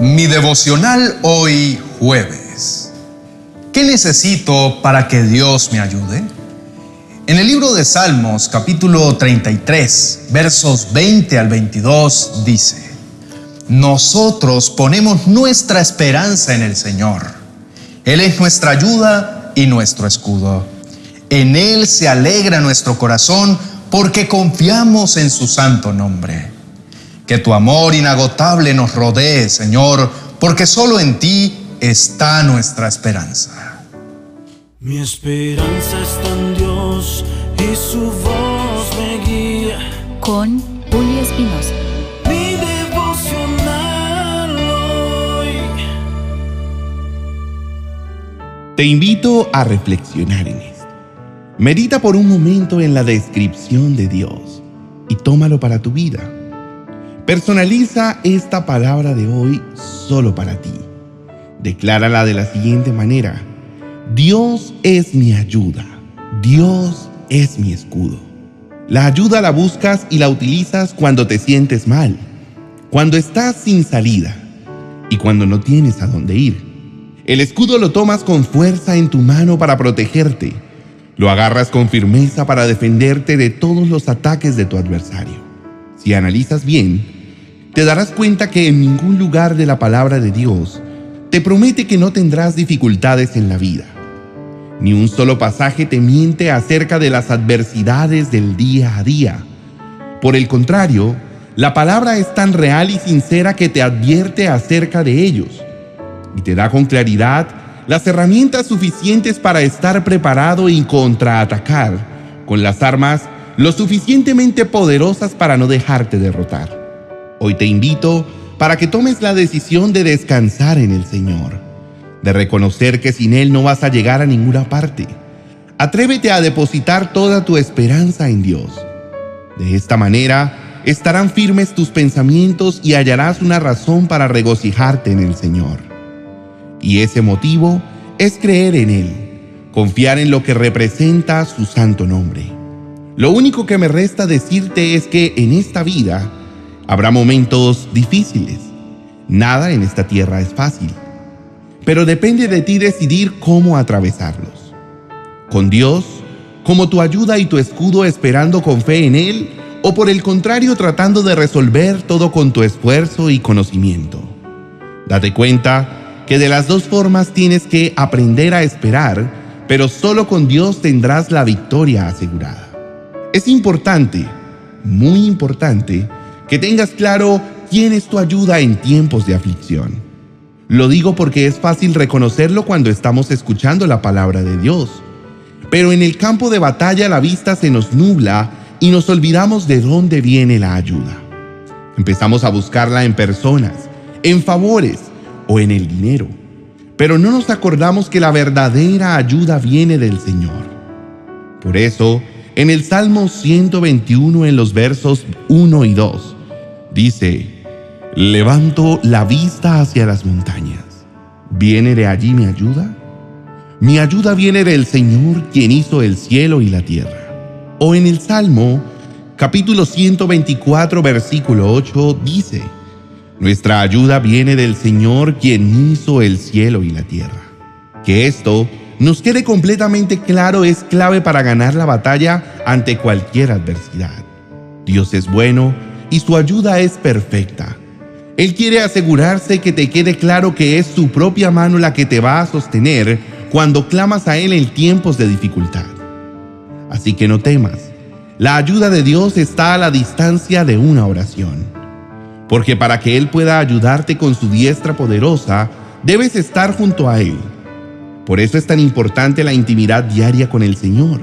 Mi devocional hoy jueves. ¿Qué necesito para que Dios me ayude? En el libro de Salmos capítulo 33 versos 20 al 22 dice, Nosotros ponemos nuestra esperanza en el Señor. Él es nuestra ayuda y nuestro escudo. En Él se alegra nuestro corazón porque confiamos en su santo nombre. Que tu amor inagotable nos rodee, Señor, porque solo en ti está nuestra esperanza. Mi esperanza está en Dios y su voz me guía. Con Julio Espinosa. Mi devocional hoy. Te invito a reflexionar en esto. Medita por un momento en la descripción de Dios y tómalo para tu vida. Personaliza esta palabra de hoy solo para ti. Declárala de la siguiente manera. Dios es mi ayuda. Dios es mi escudo. La ayuda la buscas y la utilizas cuando te sientes mal, cuando estás sin salida y cuando no tienes a dónde ir. El escudo lo tomas con fuerza en tu mano para protegerte. Lo agarras con firmeza para defenderte de todos los ataques de tu adversario. Si analizas bien, te darás cuenta que en ningún lugar de la palabra de Dios te promete que no tendrás dificultades en la vida. Ni un solo pasaje te miente acerca de las adversidades del día a día. Por el contrario, la palabra es tan real y sincera que te advierte acerca de ellos y te da con claridad las herramientas suficientes para estar preparado y contraatacar con las armas lo suficientemente poderosas para no dejarte derrotar. Hoy te invito para que tomes la decisión de descansar en el Señor, de reconocer que sin Él no vas a llegar a ninguna parte. Atrévete a depositar toda tu esperanza en Dios. De esta manera estarán firmes tus pensamientos y hallarás una razón para regocijarte en el Señor. Y ese motivo es creer en Él, confiar en lo que representa su santo nombre. Lo único que me resta decirte es que en esta vida, Habrá momentos difíciles. Nada en esta tierra es fácil. Pero depende de ti decidir cómo atravesarlos. Con Dios, como tu ayuda y tu escudo esperando con fe en Él, o por el contrario tratando de resolver todo con tu esfuerzo y conocimiento. Date cuenta que de las dos formas tienes que aprender a esperar, pero solo con Dios tendrás la victoria asegurada. Es importante, muy importante, que tengas claro quién es tu ayuda en tiempos de aflicción. Lo digo porque es fácil reconocerlo cuando estamos escuchando la palabra de Dios. Pero en el campo de batalla la vista se nos nubla y nos olvidamos de dónde viene la ayuda. Empezamos a buscarla en personas, en favores o en el dinero. Pero no nos acordamos que la verdadera ayuda viene del Señor. Por eso, en el Salmo 121 en los versos 1 y 2, Dice, levanto la vista hacia las montañas. ¿Viene de allí mi ayuda? Mi ayuda viene del Señor quien hizo el cielo y la tierra. O en el Salmo, capítulo 124, versículo 8, dice, Nuestra ayuda viene del Señor quien hizo el cielo y la tierra. Que esto nos quede completamente claro es clave para ganar la batalla ante cualquier adversidad. Dios es bueno y su ayuda es perfecta. Él quiere asegurarse que te quede claro que es su propia mano la que te va a sostener cuando clamas a Él en tiempos de dificultad. Así que no temas, la ayuda de Dios está a la distancia de una oración. Porque para que Él pueda ayudarte con su diestra poderosa, debes estar junto a Él. Por eso es tan importante la intimidad diaria con el Señor,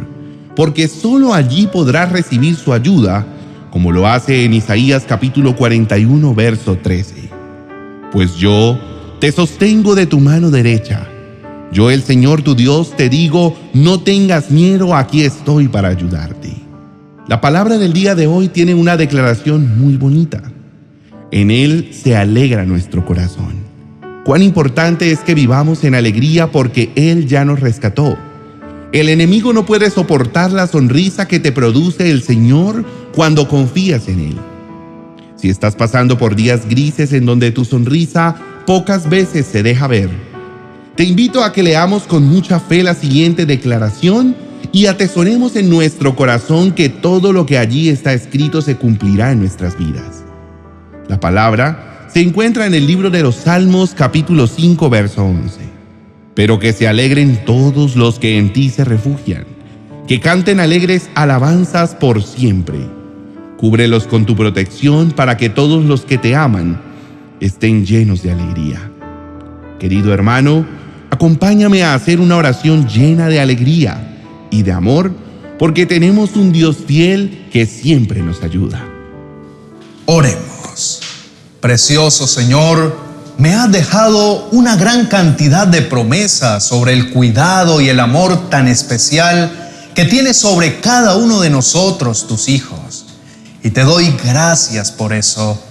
porque solo allí podrás recibir su ayuda como lo hace en Isaías capítulo 41, verso 13. Pues yo te sostengo de tu mano derecha. Yo el Señor tu Dios te digo, no tengas miedo, aquí estoy para ayudarte. La palabra del día de hoy tiene una declaración muy bonita. En él se alegra nuestro corazón. Cuán importante es que vivamos en alegría porque Él ya nos rescató el enemigo no puede soportar la sonrisa que te produce el Señor cuando confías en Él. Si estás pasando por días grises en donde tu sonrisa pocas veces se deja ver. Te invito a que leamos con mucha fe la siguiente declaración y atesoremos en nuestro corazón que todo lo que allí está escrito se cumplirá en nuestras vidas. La palabra se encuentra en el libro de los Salmos capítulo 5 verso 11. Pero que se alegren todos los que en ti se refugian, que canten alegres alabanzas por siempre. Cúbrelos con tu protección para que todos los que te aman estén llenos de alegría. Querido hermano, acompáñame a hacer una oración llena de alegría y de amor, porque tenemos un Dios fiel que siempre nos ayuda. Oremos. Precioso Señor, me has dejado una gran cantidad de promesas sobre el cuidado y el amor tan especial que tienes sobre cada uno de nosotros, tus hijos. Y te doy gracias por eso,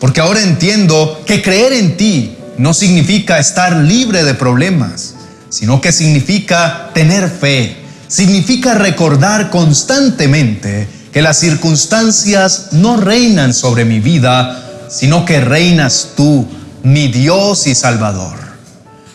porque ahora entiendo que creer en ti no significa estar libre de problemas, sino que significa tener fe, significa recordar constantemente que las circunstancias no reinan sobre mi vida, sino que reinas tú, mi Dios y Salvador.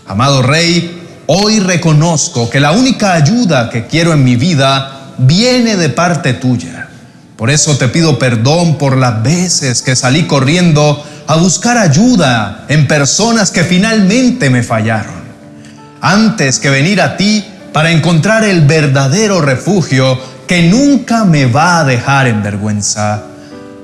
Amado Rey, hoy reconozco que la única ayuda que quiero en mi vida viene de parte tuya. Por eso te pido perdón por las veces que salí corriendo a buscar ayuda en personas que finalmente me fallaron. Antes que venir a ti para encontrar el verdadero refugio que nunca me va a dejar en vergüenza.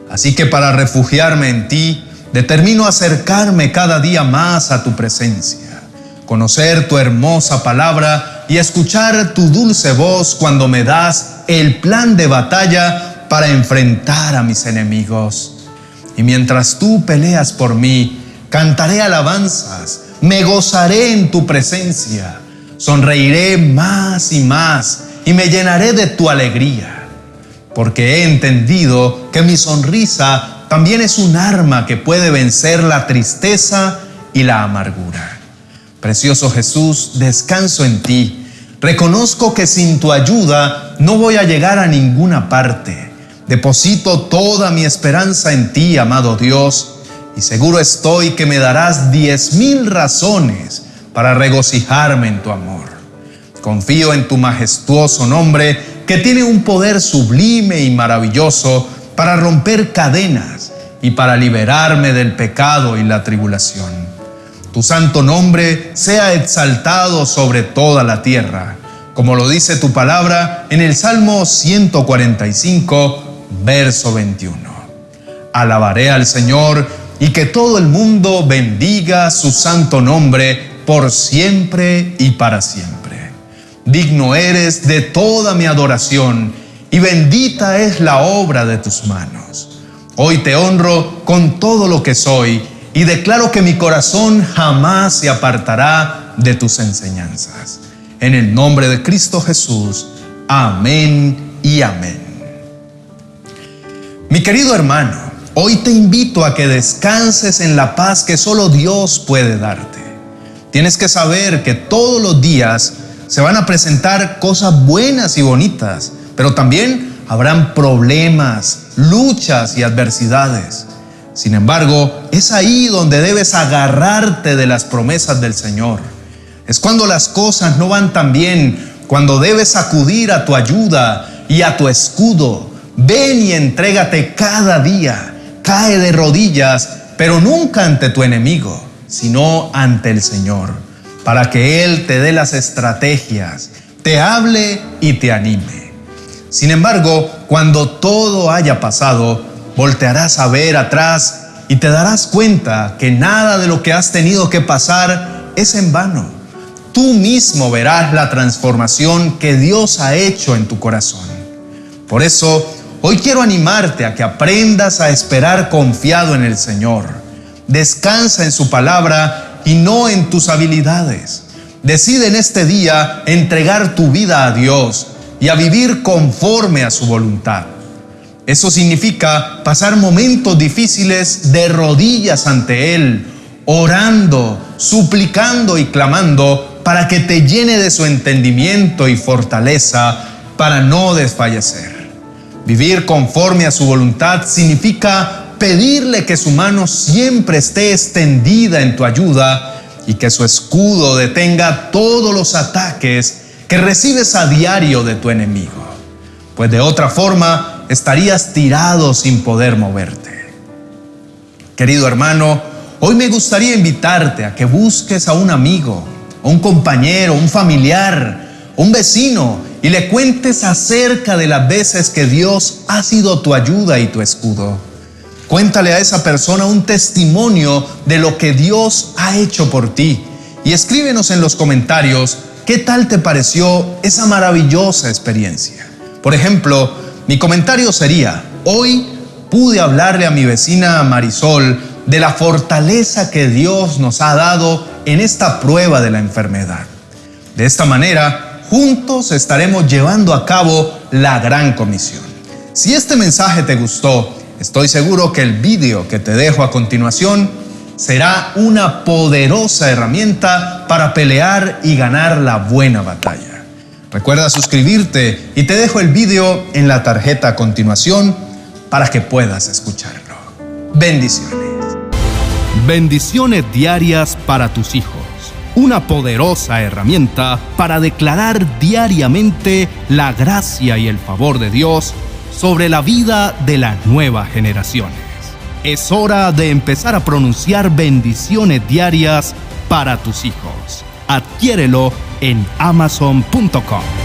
Así que para refugiarme en ti, determino acercarme cada día más a tu presencia, conocer tu hermosa palabra y escuchar tu dulce voz cuando me das el plan de batalla para enfrentar a mis enemigos. Y mientras tú peleas por mí, cantaré alabanzas, me gozaré en tu presencia, sonreiré más y más y me llenaré de tu alegría, porque he entendido que mi sonrisa también es un arma que puede vencer la tristeza y la amargura. Precioso Jesús, descanso en ti. Reconozco que sin tu ayuda no voy a llegar a ninguna parte Deposito toda mi esperanza en ti, amado Dios, y seguro estoy que me darás diez mil razones para regocijarme en tu amor. Confío en tu majestuoso nombre, que tiene un poder sublime y maravilloso para romper cadenas y para liberarme del pecado y la tribulación. Tu santo nombre sea exaltado sobre toda la tierra, como lo dice tu palabra en el Salmo 145, verso 21. Alabaré al Señor y que todo el mundo bendiga su santo nombre por siempre y para siempre. Digno eres de toda mi adoración y bendita es la obra de tus manos. Hoy te honro con todo lo que soy y declaro que mi corazón jamás se apartará de tus enseñanzas. En el nombre de Cristo Jesús. Amén y amén. Mi querido hermano, hoy te invito a que descanses en la paz que solo Dios puede darte. Tienes que saber que todos los días se van a presentar cosas buenas y bonitas, pero también habrán problemas, luchas y adversidades. Sin embargo, es ahí donde debes agarrarte de las promesas del Señor. Es cuando las cosas no van tan bien, cuando debes acudir a tu ayuda y a tu escudo Ven y entrégate cada día. Cae de rodillas, pero nunca ante tu enemigo, sino ante el Señor, para que Él te dé las estrategias, te hable y te anime. Sin embargo, cuando todo haya pasado, voltearás a ver atrás y te darás cuenta que nada de lo que has tenido que pasar es en vano. Tú mismo verás la transformación que Dios ha hecho en tu corazón. Por eso, Hoy quiero animarte a que aprendas a esperar confiado en el Señor. Descansa en su palabra y no en tus habilidades. Decide en este día entregar tu vida a Dios y a vivir conforme a su voluntad. Eso significa pasar momentos difíciles de rodillas ante Él, orando, suplicando y clamando para que te llene de su entendimiento y fortaleza para no desfallecer. Vivir conforme a su voluntad significa pedirle que su mano siempre esté extendida en tu ayuda y que su escudo detenga todos los ataques que recibes a diario de tu enemigo, pues de otra forma estarías tirado sin poder moverte. Querido hermano, hoy me gustaría invitarte a que busques a un amigo, a un compañero, un familiar, un vecino y le cuentes acerca de las veces que Dios ha sido tu ayuda y tu escudo. Cuéntale a esa persona un testimonio de lo que Dios ha hecho por ti y escríbenos en los comentarios qué tal te pareció esa maravillosa experiencia. Por ejemplo, mi comentario sería, hoy pude hablarle a mi vecina Marisol de la fortaleza que Dios nos ha dado en esta prueba de la enfermedad. De esta manera, juntos estaremos llevando a cabo la gran comisión. Si este mensaje te gustó, estoy seguro que el vídeo que te dejo a continuación será una poderosa herramienta para pelear y ganar la buena batalla. Recuerda suscribirte y te dejo el vídeo en la tarjeta a continuación para que puedas escucharlo. Bendiciones. Bendiciones diarias para tus hijos. Una poderosa herramienta para declarar diariamente la gracia y el favor de Dios sobre la vida de las nuevas generaciones. Es hora de empezar a pronunciar bendiciones diarias para tus hijos. Adquiérelo en amazon.com.